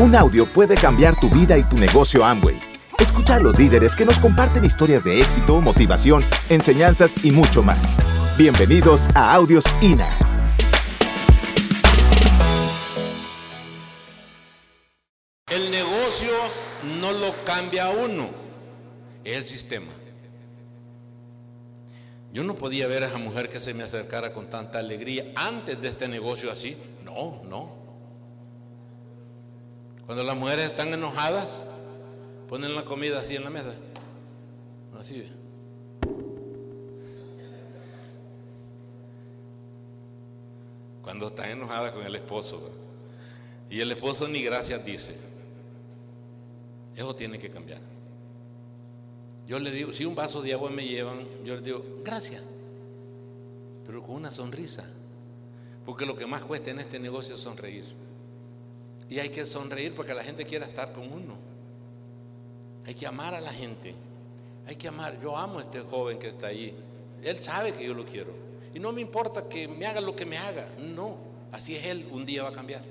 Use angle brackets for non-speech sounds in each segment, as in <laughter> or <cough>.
Un audio puede cambiar tu vida y tu negocio Amway. Escucha a los líderes que nos comparten historias de éxito, motivación, enseñanzas y mucho más. Bienvenidos a Audios INA. El negocio no lo cambia uno, es el sistema. Yo no podía ver a esa mujer que se me acercara con tanta alegría antes de este negocio así. No, no. Cuando las mujeres están enojadas, ponen la comida así en la mesa. Así. Cuando están enojadas con el esposo. Y el esposo ni gracias dice. Eso tiene que cambiar. Yo le digo, si un vaso de agua me llevan, yo le digo, gracias. Pero con una sonrisa. Porque lo que más cuesta en este negocio es sonreír. Y hay que sonreír porque la gente quiere estar con uno. Hay que amar a la gente. Hay que amar. Yo amo a este joven que está ahí. Él sabe que yo lo quiero. Y no me importa que me haga lo que me haga. No. Así es él. Un día va a cambiar.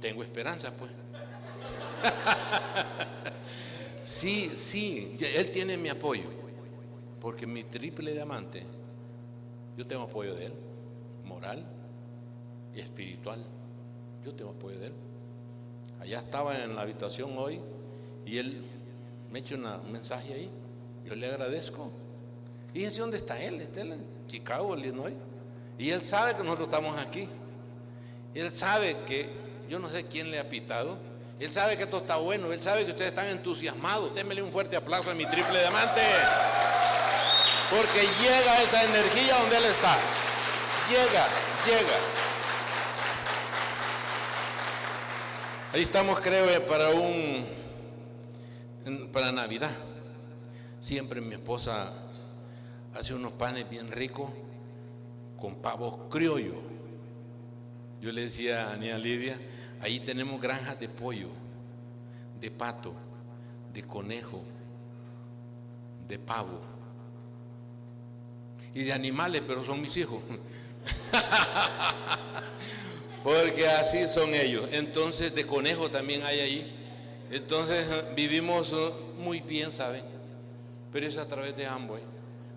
Tengo esperanza, pues. <laughs> sí, sí. Él tiene mi apoyo. Porque mi triple diamante, yo tengo apoyo de él. Moral y espiritual. Yo tengo apoyo de él. Allá estaba en la habitación hoy y él me echa un mensaje ahí. Yo le agradezco. Fíjense dónde está él. Está en Chicago, Illinois. Y él sabe que nosotros estamos aquí. Él sabe que yo no sé quién le ha pitado. Él sabe que esto está bueno. Él sabe que ustedes están entusiasmados. Démele un fuerte aplauso a mi triple diamante. Porque llega esa energía donde él está. Llega, llega. Ahí estamos, creo, para un para Navidad. Siempre mi esposa hace unos panes bien ricos con pavos criollos. Yo le decía a Nia Lidia, ahí tenemos granjas de pollo, de pato, de conejo, de pavo y de animales, pero son mis hijos. <laughs> Porque así son ellos. Entonces de conejo también hay ahí. Entonces <laughs> vivimos uh, muy bien, ¿saben? Pero es a través de Amway.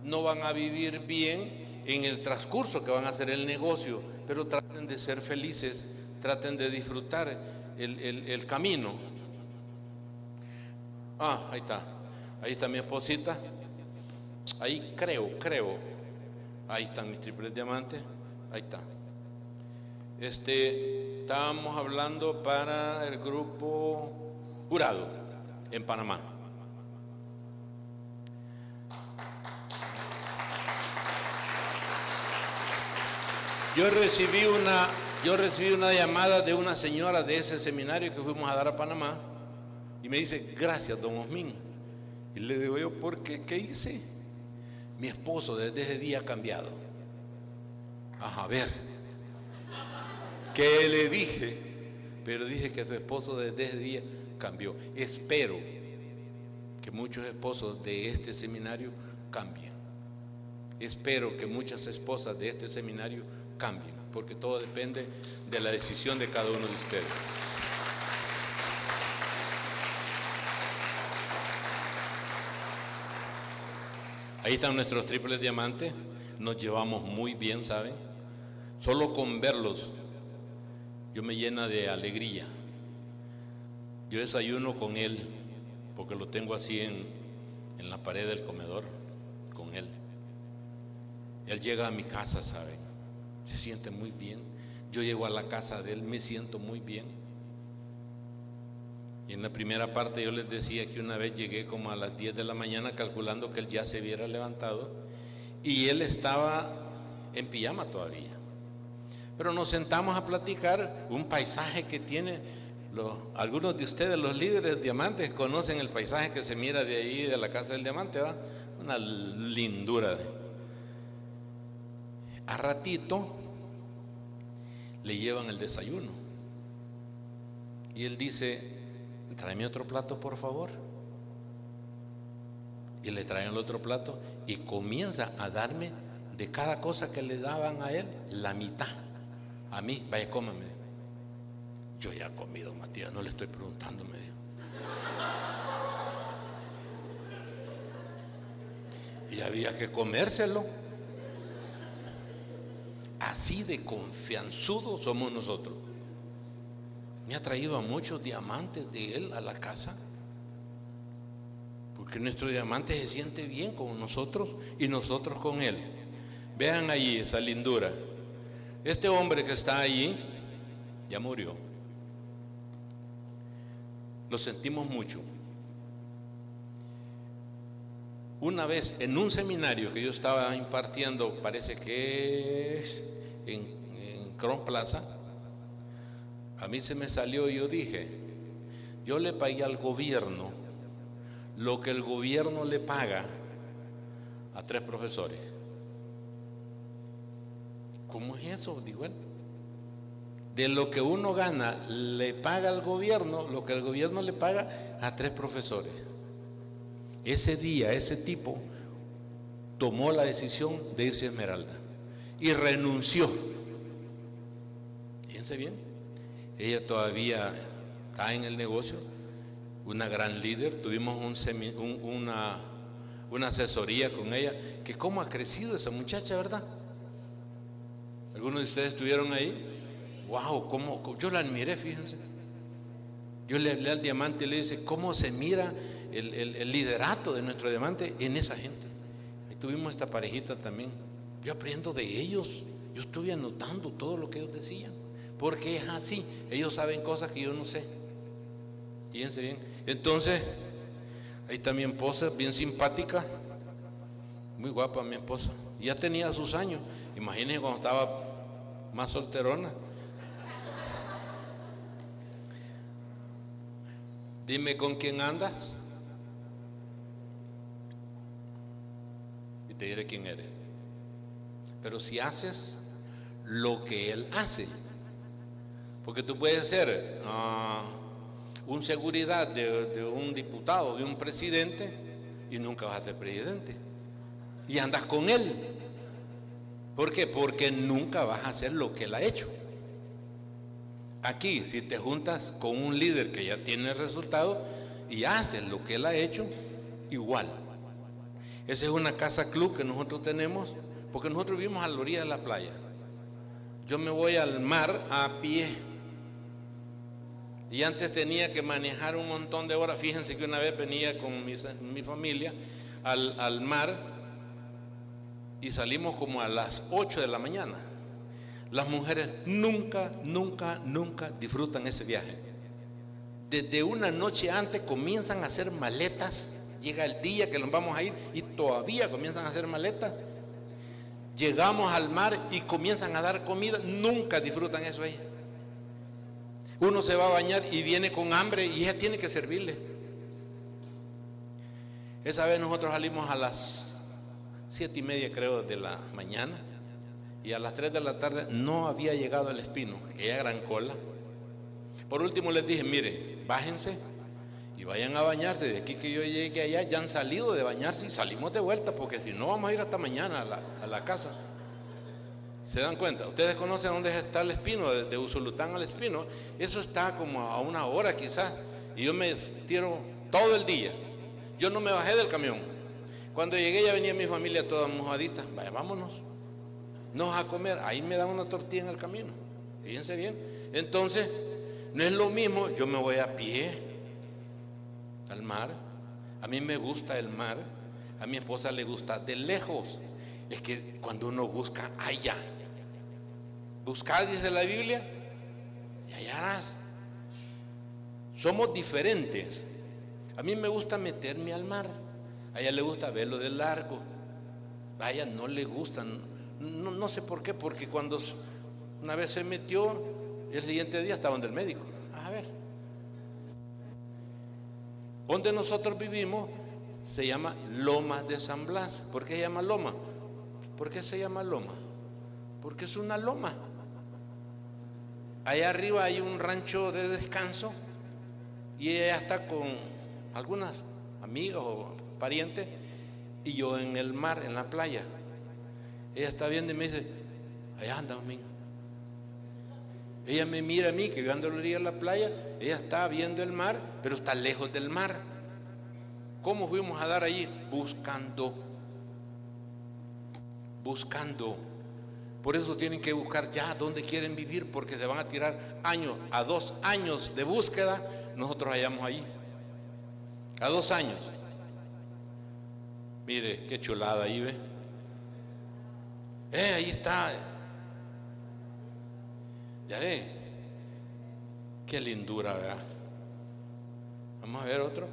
No van a vivir bien en el transcurso que van a hacer el negocio, pero traten de ser felices, traten de disfrutar el, el camino. Ah, ahí está. Ahí está mi esposita. Ahí creo, creo. Ahí están mis triples diamantes. Ahí está. Este, estábamos hablando para el grupo Jurado en Panamá. Yo recibí una, yo recibí una llamada de una señora de ese seminario que fuimos a dar a Panamá y me dice, gracias, don Osmin. Y le digo yo, ¿por qué? ¿Qué hice? Mi esposo desde ese día ha cambiado. Ajá, a ver, que le dije, pero dije que su esposo desde ese día cambió. Espero que muchos esposos de este seminario cambien. Espero que muchas esposas de este seminario cambien, porque todo depende de la decisión de cada uno de ustedes. Ahí están nuestros triples diamantes, nos llevamos muy bien, ¿saben? Solo con verlos yo me llena de alegría. Yo desayuno con él, porque lo tengo así en, en la pared del comedor, con él. Él llega a mi casa, ¿saben? Se siente muy bien. Yo llego a la casa de él, me siento muy bien. Y en la primera parte yo les decía que una vez llegué como a las 10 de la mañana calculando que él ya se hubiera levantado y él estaba en pijama todavía. Pero nos sentamos a platicar un paisaje que tiene, algunos de ustedes, los líderes diamantes, conocen el paisaje que se mira de ahí, de la casa del diamante. Una lindura. A ratito le llevan el desayuno. Y él dice, tráeme otro plato, por favor. Y le traen el otro plato y comienza a darme de cada cosa que le daban a él la mitad. A mí, vaya, cómame. Yo ya he comido, Matías, no le estoy preguntando, me dijo. Y había que comérselo. Así de confianzudos somos nosotros. Me ha traído a muchos diamantes de él a la casa. Porque nuestro diamante se siente bien con nosotros y nosotros con él. Vean allí esa lindura. Este hombre que está allí ya murió. Lo sentimos mucho. Una vez en un seminario que yo estaba impartiendo, parece que es en, en Cron Plaza, a mí se me salió y yo dije, yo le pagué al gobierno lo que el gobierno le paga a tres profesores. ¿Cómo es eso? Digo él. De lo que uno gana, le paga al gobierno lo que el gobierno le paga a tres profesores. Ese día, ese tipo tomó la decisión de irse a Esmeralda y renunció. Fíjense bien, ella todavía cae en el negocio, una gran líder, tuvimos una, una asesoría con ella, que cómo ha crecido esa muchacha, ¿verdad? ¿Algunos de ustedes estuvieron ahí? Wow, cómo, yo la admiré, fíjense. Yo le hablé al diamante y le dice, ¿cómo se mira el, el, liderato de nuestro diamante en esa gente? Ahí tuvimos esta parejita también. Yo aprendo de ellos. Yo estuve anotando todo lo que ellos decían. Porque es así. Ellos saben cosas que yo no sé. Fíjense bien. Entonces, ahí mi esposa, bien simpática. Muy guapa mi esposa. Ya tenía sus años. Imagínense cuando estaba más solterona. Dime con quién andas. Y te diré quién eres. Pero si haces lo que Él hace, porque tú puedes ser uh, un seguridad de un diputado, de un presidente, y nunca vas a ser presidente. Y andas con Él. ¿Por qué? Porque nunca vas a hacer lo que Él ha hecho. Aquí, si te juntas con un líder que ya tiene resultado y haces lo que él ha hecho, igual. Esa es una casa club que nosotros tenemos, porque nosotros vivimos a la orilla de la playa. Yo me voy al mar a pie. Y antes tenía que manejar un montón de horas. Fíjense que una vez venía con mi, mi familia al, al mar y salimos como a las 8 de la mañana. Las mujeres nunca, nunca, nunca disfrutan ese viaje. Desde una noche antes comienzan a hacer maletas. Llega el día que nos vamos a ir y todavía comienzan a hacer maletas. Llegamos al mar y comienzan a dar comida. Nunca disfrutan eso ahí. Uno se va a bañar y viene con hambre y ella tiene que servirle. Esa vez nosotros salimos a las siete y media creo de la mañana y a las 3 de la tarde no había llegado el espino, que era gran cola. Por último les dije, mire, bájense y vayan a bañarse. De aquí que yo llegué allá, ya han salido de bañarse y salimos de vuelta, porque si no vamos a ir hasta mañana a la, casa. ¿Se dan cuenta? Ustedes conocen dónde está el espino, de Usulután al espino. Eso está como a una hora quizás. Y yo me tiro todo el día. Yo no me bajé del camión. Cuando llegué ya venía mi familia toda mojadita. Vaya, vámonos no a comer, ahí me dan una tortilla en el camino. Fíjense bien. Entonces, no es lo mismo, yo me voy a pie al mar. A mí me gusta el mar, a mi esposa le gusta de lejos. Es que cuando uno busca, allá. Buscar, dice la Biblia, y hallarás. Somos diferentes. A mí me gusta meterme al mar. A ella le gusta verlo de largo. A ella no le gustan no, sé por qué, porque cuando una vez se metió, el siguiente día estaba donde el médico. A ver. Donde nosotros vivimos se llama Lomas de San Blas. ¿Por qué se llama Loma? ¿Por qué se llama Loma? Porque es una loma. Allá arriba hay un rancho de descanso y ella está con algunas amigas o parientes y yo en el mar, en la playa. Ella está viendo y me dice, allá anda, domingo. Ella me mira a mí, que yo ando a la playa, ella está viendo el mar, pero está lejos del mar. ¿Cómo fuimos a dar allí? Buscando. Buscando. Por eso tienen que buscar ya dónde quieren vivir, porque se van a tirar años, a dos años de búsqueda, nosotros hallamos allí. A dos años. Mire, qué chulada ahí, ve. Eh, ahí está. Ya ve. Qué lindura, ¿verdad? Vamos a ver otro.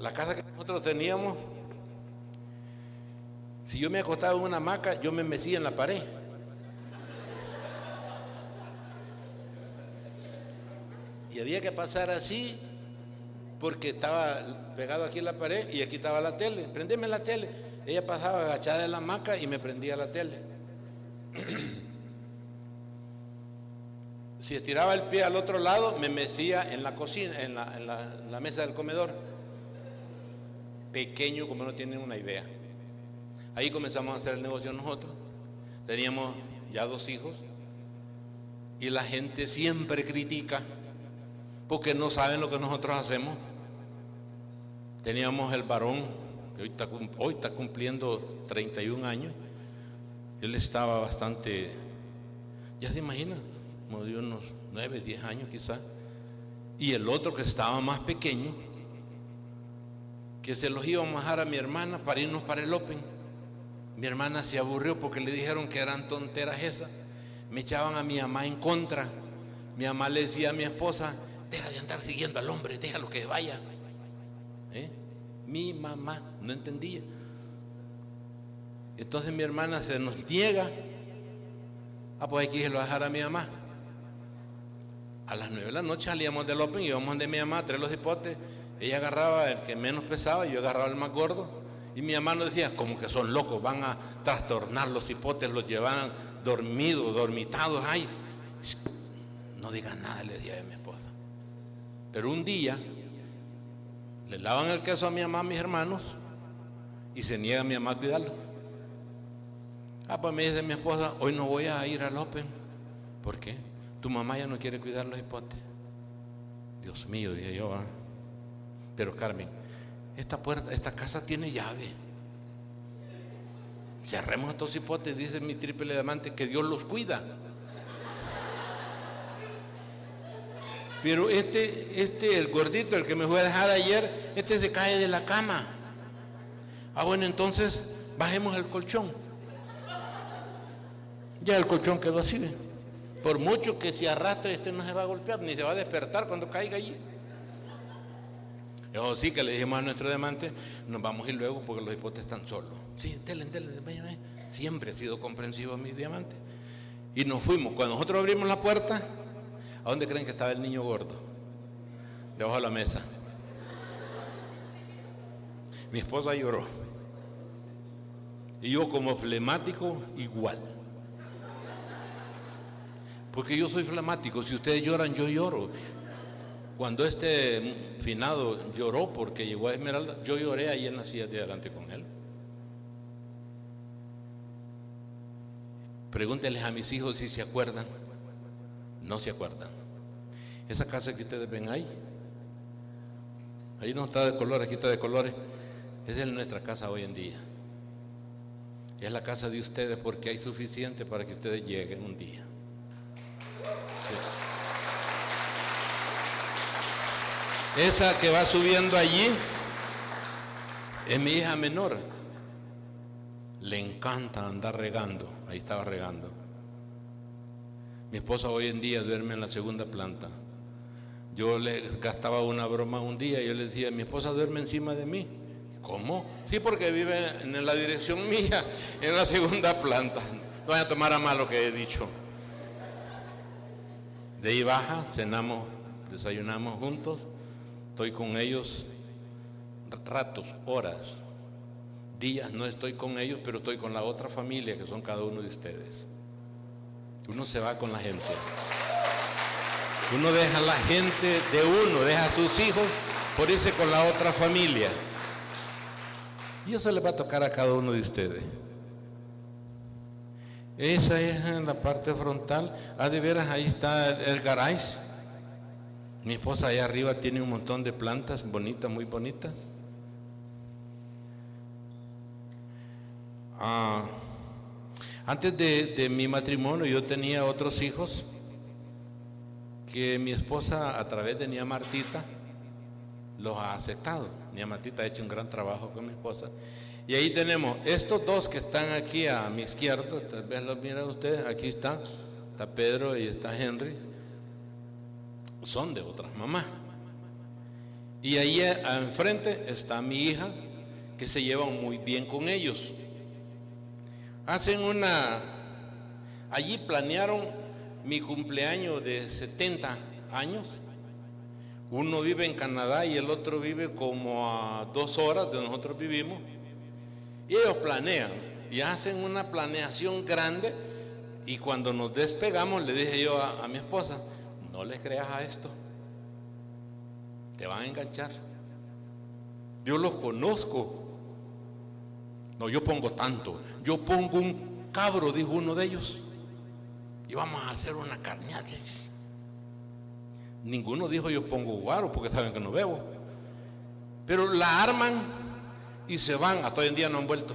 La casa que nosotros teníamos, si yo me acostaba en una hamaca, yo me mecía en la pared. Y había que pasar así porque estaba pegado aquí en la pared y aquí estaba la tele. Prendeme la tele. Ella pasaba agachada en la hamaca y me prendía la tele. si estiraba el pie al otro lado, me mecía en la cocina, en la, mesa del comedor. Pequeño como no tienen una idea. Ahí comenzamos a hacer el negocio nosotros. Teníamos ya dos hijos. Y la gente siempre critica porque no saben lo que nosotros hacemos. Teníamos el varón, que hoy está, cumpliendo 31 años. Él estaba bastante, ya se imagina, como de unos 9, 10 años quizás. Y el otro que estaba más pequeño, que se los íbamos a dejar a mi hermana para irnos para el Open. Mi hermana se aburrió porque le dijeron que eran tonteras esas. Me echaban a mi mamá en contra. Mi mamá le decía a mi esposa, deja de andar siguiendo al hombre, déjalo que vaya. ¿Eh? Mi mamá no entendía. Entonces mi hermana se nos niega. Ah, pues hay que irlo a dejar a mi mamá. A las nueve de la noche salíamos del Open y íbamos de mi mamá a traer los hipotes. Ella agarraba el que menos pesaba yo agarraba el más gordo. Y mi mamá nos decía, como que son locos, van a trastornar los hipotes, los llevan dormidos, dormitados. Ay, no digan nada, le decía a mi esposa. Pero un día le lavan el queso a mi mamá, mis hermanos, y se niega a mi mamá a cuidarlo. Ah, pues me dice mi esposa, hoy no voy a ir al Open. ¿Por qué? Tu mamá ya no quiere cuidar los hipotes. Dios mío, dije yo, ah. pero Carmen, esta puerta, esta casa tiene llave. Cerremos estos hipotes, dice mi triple diamante, que Dios los cuida. Pero este, este, el gordito, el que me fue a dejar ayer, este se cae de la cama. Ah, bueno, entonces bajemos el colchón. Ya el colchón quedó así. Por mucho que se arrastre, este no se va a golpear, ni se va a despertar cuando caiga allí. Yo sí que le dijimos a nuestro diamante, nos vamos a ir luego porque los hipotes están solos. Sí, telen, telen, Siempre ha sido comprensivo mi diamante. Y nos fuimos. Cuando nosotros abrimos la puerta, ¿A dónde creen que estaba el niño gordo? Debajo de la mesa. Mi esposa lloró. Y yo como flemático, igual. Porque yo soy flemático. Si ustedes lloran, yo lloro. Cuando este finado lloró porque llegó a Esmeralda, yo lloré ahí en la silla de adelante con él. Pregúntenles a mis hijos si se acuerdan no se acuerdan. Esa casa que ustedes ven ahí, ahí no está de colores, aquí está de colores. Esa es nuestra casa hoy en día. Es la casa de ustedes porque hay suficiente para que ustedes lleguen un día. Esa que va subiendo allí es mi hija menor. Le encanta andar regando. Ahí estaba regando. Mi esposa hoy en día duerme en la segunda planta. Yo le gastaba una broma un día y yo le decía, mi esposa duerme encima de mí. ¿Cómo? Sí, porque vive en la dirección <laughs> mía, en la segunda planta. No voy a tomar a mal lo que he dicho. De ahí baja, cenamos, desayunamos juntos. Estoy con ellos ratos, horas, días no estoy con ellos, pero estoy con la otra familia que son cada uno de ustedes. Uno se va con la gente. Uno deja a la gente de uno, deja a sus hijos por irse con la otra familia. Y eso le va a tocar a cada uno de ustedes. Esa es en la parte frontal. Ah, de veras, ahí está el, el garage. Mi esposa allá arriba tiene un montón de plantas bonitas, muy bonitas. Ah, antes de, mi matrimonio yo tenía otros hijos que mi esposa a través de Nia Martita los ha aceptado. Nia Martita ha hecho un gran trabajo con mi esposa. Y ahí tenemos estos dos que están aquí a mi izquierda, tal vez los miran ustedes, aquí está, está Pedro y está Henry, son de otras mamás. Y ahí enfrente está mi hija, que se llevan muy bien con ellos. Hacen una, allí planearon mi cumpleaños de 70 años. Uno vive en Canadá y el otro vive como a dos horas de nosotros vivimos. Y ellos planean y hacen una planeación grande. Y cuando nos despegamos, le dije yo a, mi esposa, no le creas a esto. Te van a enganchar. Yo los conozco. No, yo pongo tanto. Yo pongo un cabro, dijo uno de ellos. Y vamos a hacer una carneada. Ninguno dijo yo pongo guaro porque saben que no bebo. Pero la arman y se van. Hasta hoy en día no han vuelto.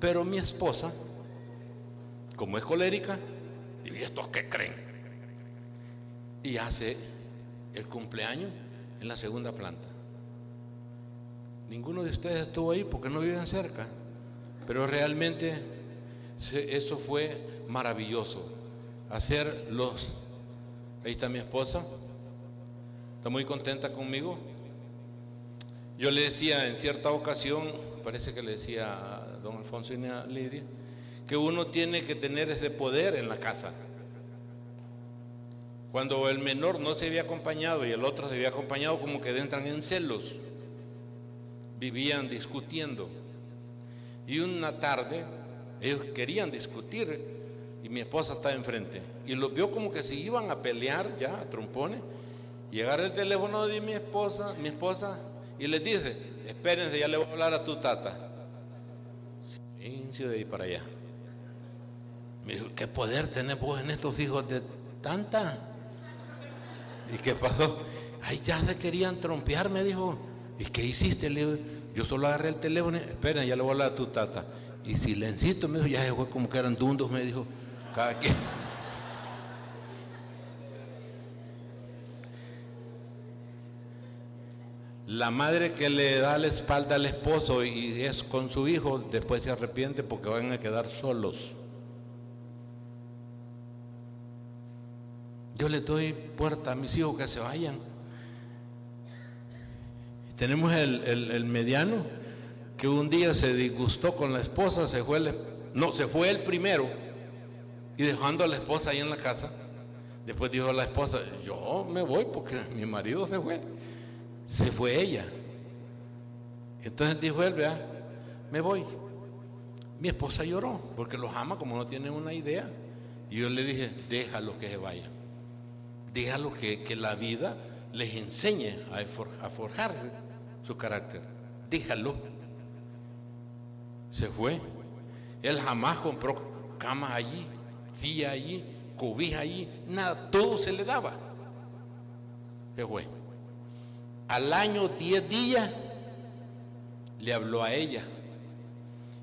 Pero mi esposa, como es colérica, ¿y estos qué creen? Y hace el cumpleaños en la segunda planta. Ninguno de ustedes estuvo ahí porque no viven cerca, pero realmente eso fue maravilloso. Hacer los... Ahí está mi esposa, está muy contenta conmigo. Yo le decía en cierta ocasión, parece que le decía a don Alfonso y a Lidia, que uno tiene que tener ese poder en la casa. Cuando el menor no se había acompañado y el otro se había acompañado, como que entran en celos. Vivían discutiendo. Y una tarde ellos querían discutir y mi esposa estaba enfrente. Y los vio como que se iban a pelear ya, a trompones. Agarra el teléfono de mi esposa, mi esposa, y les dice, espérense, ya le voy a hablar a tu tata. Silencio de ahí para allá. Me dijo, ¿qué poder tenés vos en estos hijos de tanta? ¿Y qué pasó? Ay, ya se querían trompear, me dijo. ¿Y qué hiciste? Le digo, yo solo agarré el teléfono, esperen, ya le voy a hablar a tu tata. Y silencito, me dijo, ya se fue como que eran dundos, me dijo, cada quien. La madre que le da la espalda al esposo y es con su hijo, después se arrepiente porque van a quedar solos. Yo le doy puerta a mis hijos que se vayan. Tenemos el, el, mediano que un día se disgustó con la esposa, se fue el, no, se fue el primero y dejando a la esposa ahí en la casa. Después dijo a la esposa, yo me voy porque mi marido se fue. Se fue ella. Entonces dijo él, vea, me voy. Mi esposa lloró porque los ama como no tienen una idea. Y yo le dije, déjalo que se vayan. Déjalo que, que la vida les enseñe a forjarse su carácter. Déjalo. Se fue. Él jamás compró camas allí, silla allí, cobija allí, nada, todo se le daba. Se fue. Al año 10 días le habló a ella.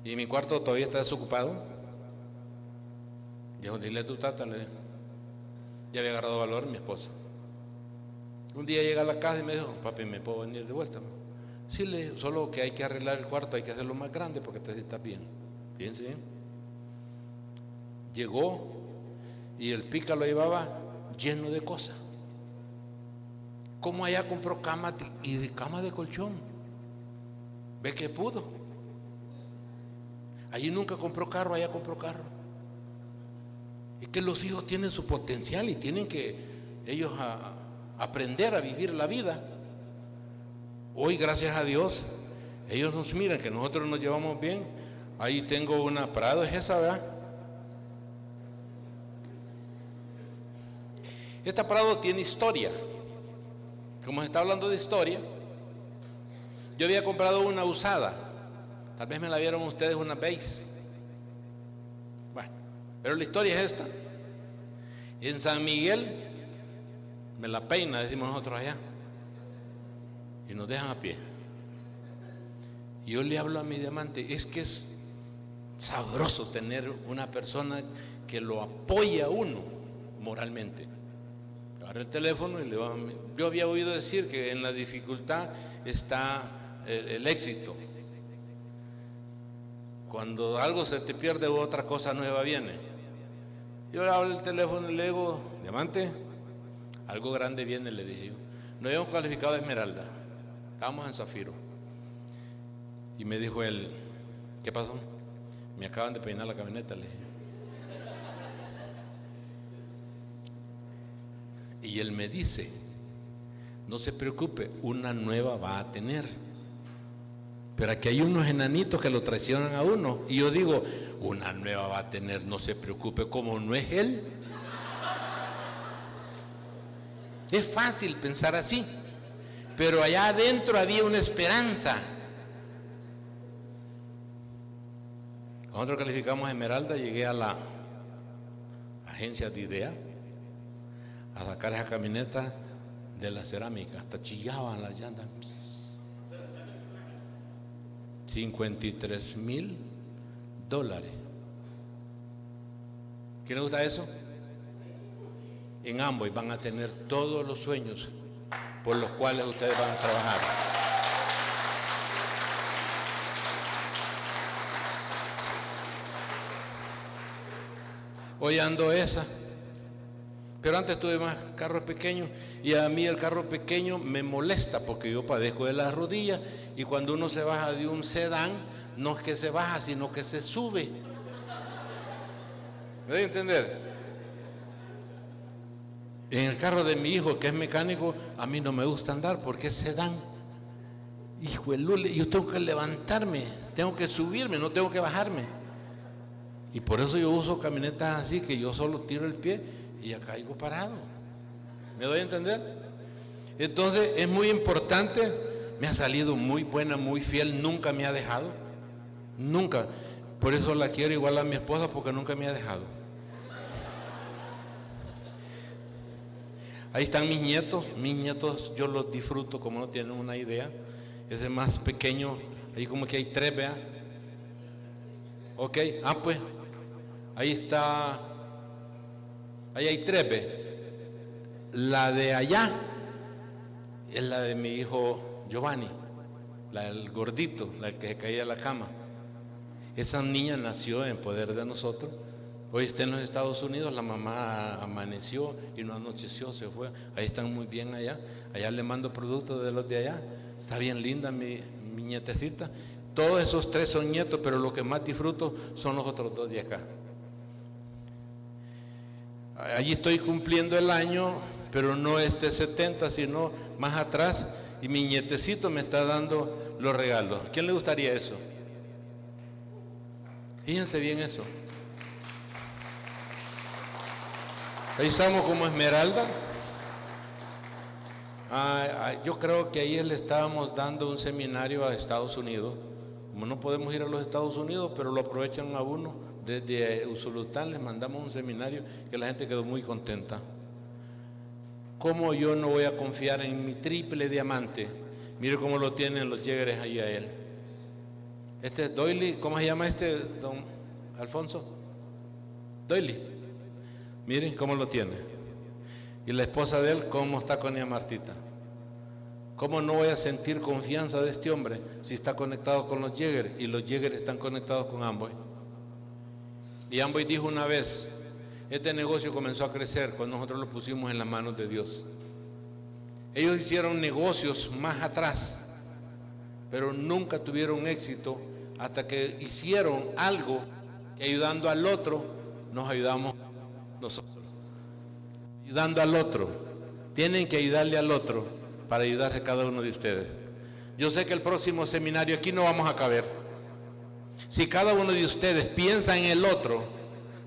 Y mi cuarto todavía está desocupado. Dijo, dile a tu tata, le Ya había agarrado valor mi esposa. Un día llega a la casa y me dijo, papi, ¿me puedo venir de vuelta? Sí, solo que hay que arreglar el cuarto, hay que hacerlo más grande porque te está bien. Fíjense bien. Llegó y el pica lo llevaba lleno de cosas. ¿Cómo allá compró cama y de cama de colchón? Ve que pudo. Allí nunca compró carro, allá compró carro. Es que los hijos tienen su potencial y tienen que ellos aprender a vivir la vida. Hoy, gracias a Dios, ellos nos miran que nosotros nos llevamos bien. Ahí tengo una Prado, es esa, ¿verdad? Esta Prado tiene historia. Como se está hablando de historia, yo había comprado una usada. Tal vez me la vieron ustedes una base. Pero la historia es esta. En San Miguel me la peina, decimos nosotros allá. Y nos dejan a pie. Yo le hablo a mi diamante, es que es sabroso tener una persona que lo apoya a uno moralmente. Agarra el teléfono y le va Yo había oído decir que en la dificultad está el, éxito. Cuando algo se te pierde otra cosa nueva viene. Yo le hablo el teléfono y le digo, diamante, algo grande viene, le dije yo. No habíamos calificado de esmeralda, estábamos en zafiro. Y me dijo él, ¿qué pasó? Me acaban de peinar la camioneta, le dije. Y él me dice, no se preocupe, una nueva va a tener. Pero aquí hay unos enanitos que lo traicionan a uno. Y yo digo, una nueva va a tener, no se preocupe, como no es él. Es fácil pensar así. Pero allá adentro había una esperanza. Nosotros calificamos Esmeralda, llegué a la agencia de idea a sacar esa camioneta de la cerámica, hasta chillaban las llantas. 53 mil dólares. ¿Quién le gusta eso? En ambos van a tener todos los sueños por los cuales ustedes van a trabajar. Hoy ando esa. Pero antes tuve más carros pequeños y a mí el carro pequeño me molesta porque yo padezco de las rodillas y cuando uno se baja de un sedán, no es que se baja, sino que se sube. ¿Me doy a entender? En el carro de mi hijo, que es mecánico, a mí no me gusta andar porque es sedán. Hijo de Lule, yo tengo que levantarme, tengo que subirme, no tengo que bajarme. Y por eso yo uso camionetas así, que yo solo tiro el pie y ya caigo parado. ¿Me doy a entender? Entonces es muy importante, me ha salido muy buena, muy fiel, nunca me ha dejado. Nunca. Por eso la quiero igual a mi esposa porque nunca me ha dejado. Ahí están mis nietos, mis nietos yo los disfruto como no tienen una idea. Ese más pequeño, ahí como que hay tres, vea. Ok, ah pues, Ahí está, ahí hay tres, La de allá es la de mi hijo Giovanni, la del gordito, la que se caía a la cama. Esa niña nació en poder de nosotros. Hoy está en los Estados Unidos, la mamá amaneció y no anocheció, se fue. Ahí están muy bien allá. Allá le mando productos de los de allá. Está bien linda mi, mi nietecita. Todos esos tres son nietos, pero lo que más disfruto son los otros dos de acá. Allí estoy cumpliendo el año, pero no este 70, sino más atrás, y mi nietecito me está dando los regalos. ¿Quién le gustaría eso? Fíjense bien eso. Ahí estamos como Esmeralda. Ah, ah, yo creo que ahí le estábamos dando un seminario a Estados Unidos. Como no podemos ir a los Estados Unidos, pero lo aprovechan a uno desde Usulután les mandamos un seminario que la gente quedó muy contenta. ¿Cómo yo no voy a confiar en mi triple diamante? Mire cómo lo tienen los yegres ahí a él. Este Doily, ¿cómo se llama este, don Alfonso? Doily. Miren cómo lo tiene. Y la esposa de él, ¿cómo está con ella Martita? ¿Cómo no voy a sentir confianza de este hombre si está conectado con los Jäger y los Jäger están conectados con ambos? Y Amboy dijo una vez, este negocio comenzó a crecer cuando nosotros lo pusimos en las manos de Dios. Ellos hicieron negocios más atrás, pero nunca tuvieron éxito hasta que hicieron algo que ayudando al otro nos ayudamos nosotros. Ayudando al otro. Tienen que ayudarle al otro para ayudarse cada uno de ustedes. Yo sé que el próximo seminario aquí no vamos a caber. Si cada uno de ustedes piensa en el otro,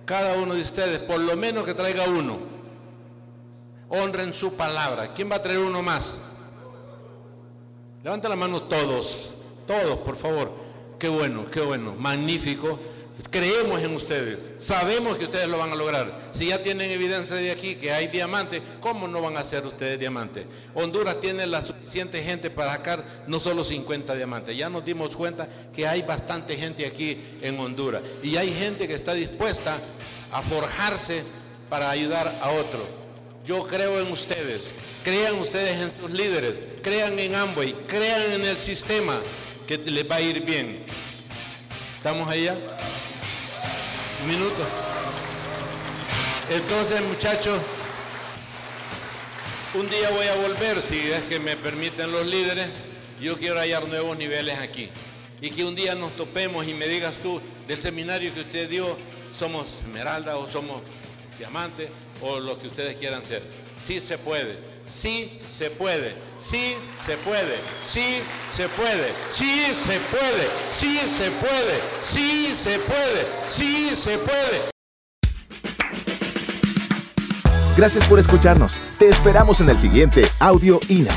cada uno de ustedes, por lo menos que traiga uno, honren su palabra. ¿Quién va a traer uno más? Levanten la mano todos, todos, por favor. Qué bueno, qué bueno, magnífico. Creemos en ustedes, sabemos que ustedes lo van a lograr. Si ya tienen evidencia de aquí que hay diamantes, ¿cómo no van a ser ustedes diamantes? Honduras tiene la suficiente gente para sacar no solo 50 diamantes. Ya nos dimos cuenta que hay bastante gente aquí en Honduras y hay gente que está dispuesta a forjarse para ayudar a otro. Yo creo en ustedes, crean ustedes en sus líderes, crean en Amway, crean en el sistema que les va a ir bien. ¿Estamos allá? Minuto. Entonces, muchachos, un día voy a volver, si es que me permiten los líderes. Yo quiero hallar nuevos niveles aquí. Y que un día nos topemos y me digas tú, del seminario que usted dio, somos esmeralda o somos diamante o lo que ustedes quieran ser. Sí se puede. Sí se puede, sí se puede, sí se puede, sí se puede, sí se puede, sí se puede, sí se puede. Gracias por escucharnos. Te esperamos en el siguiente Audio INA.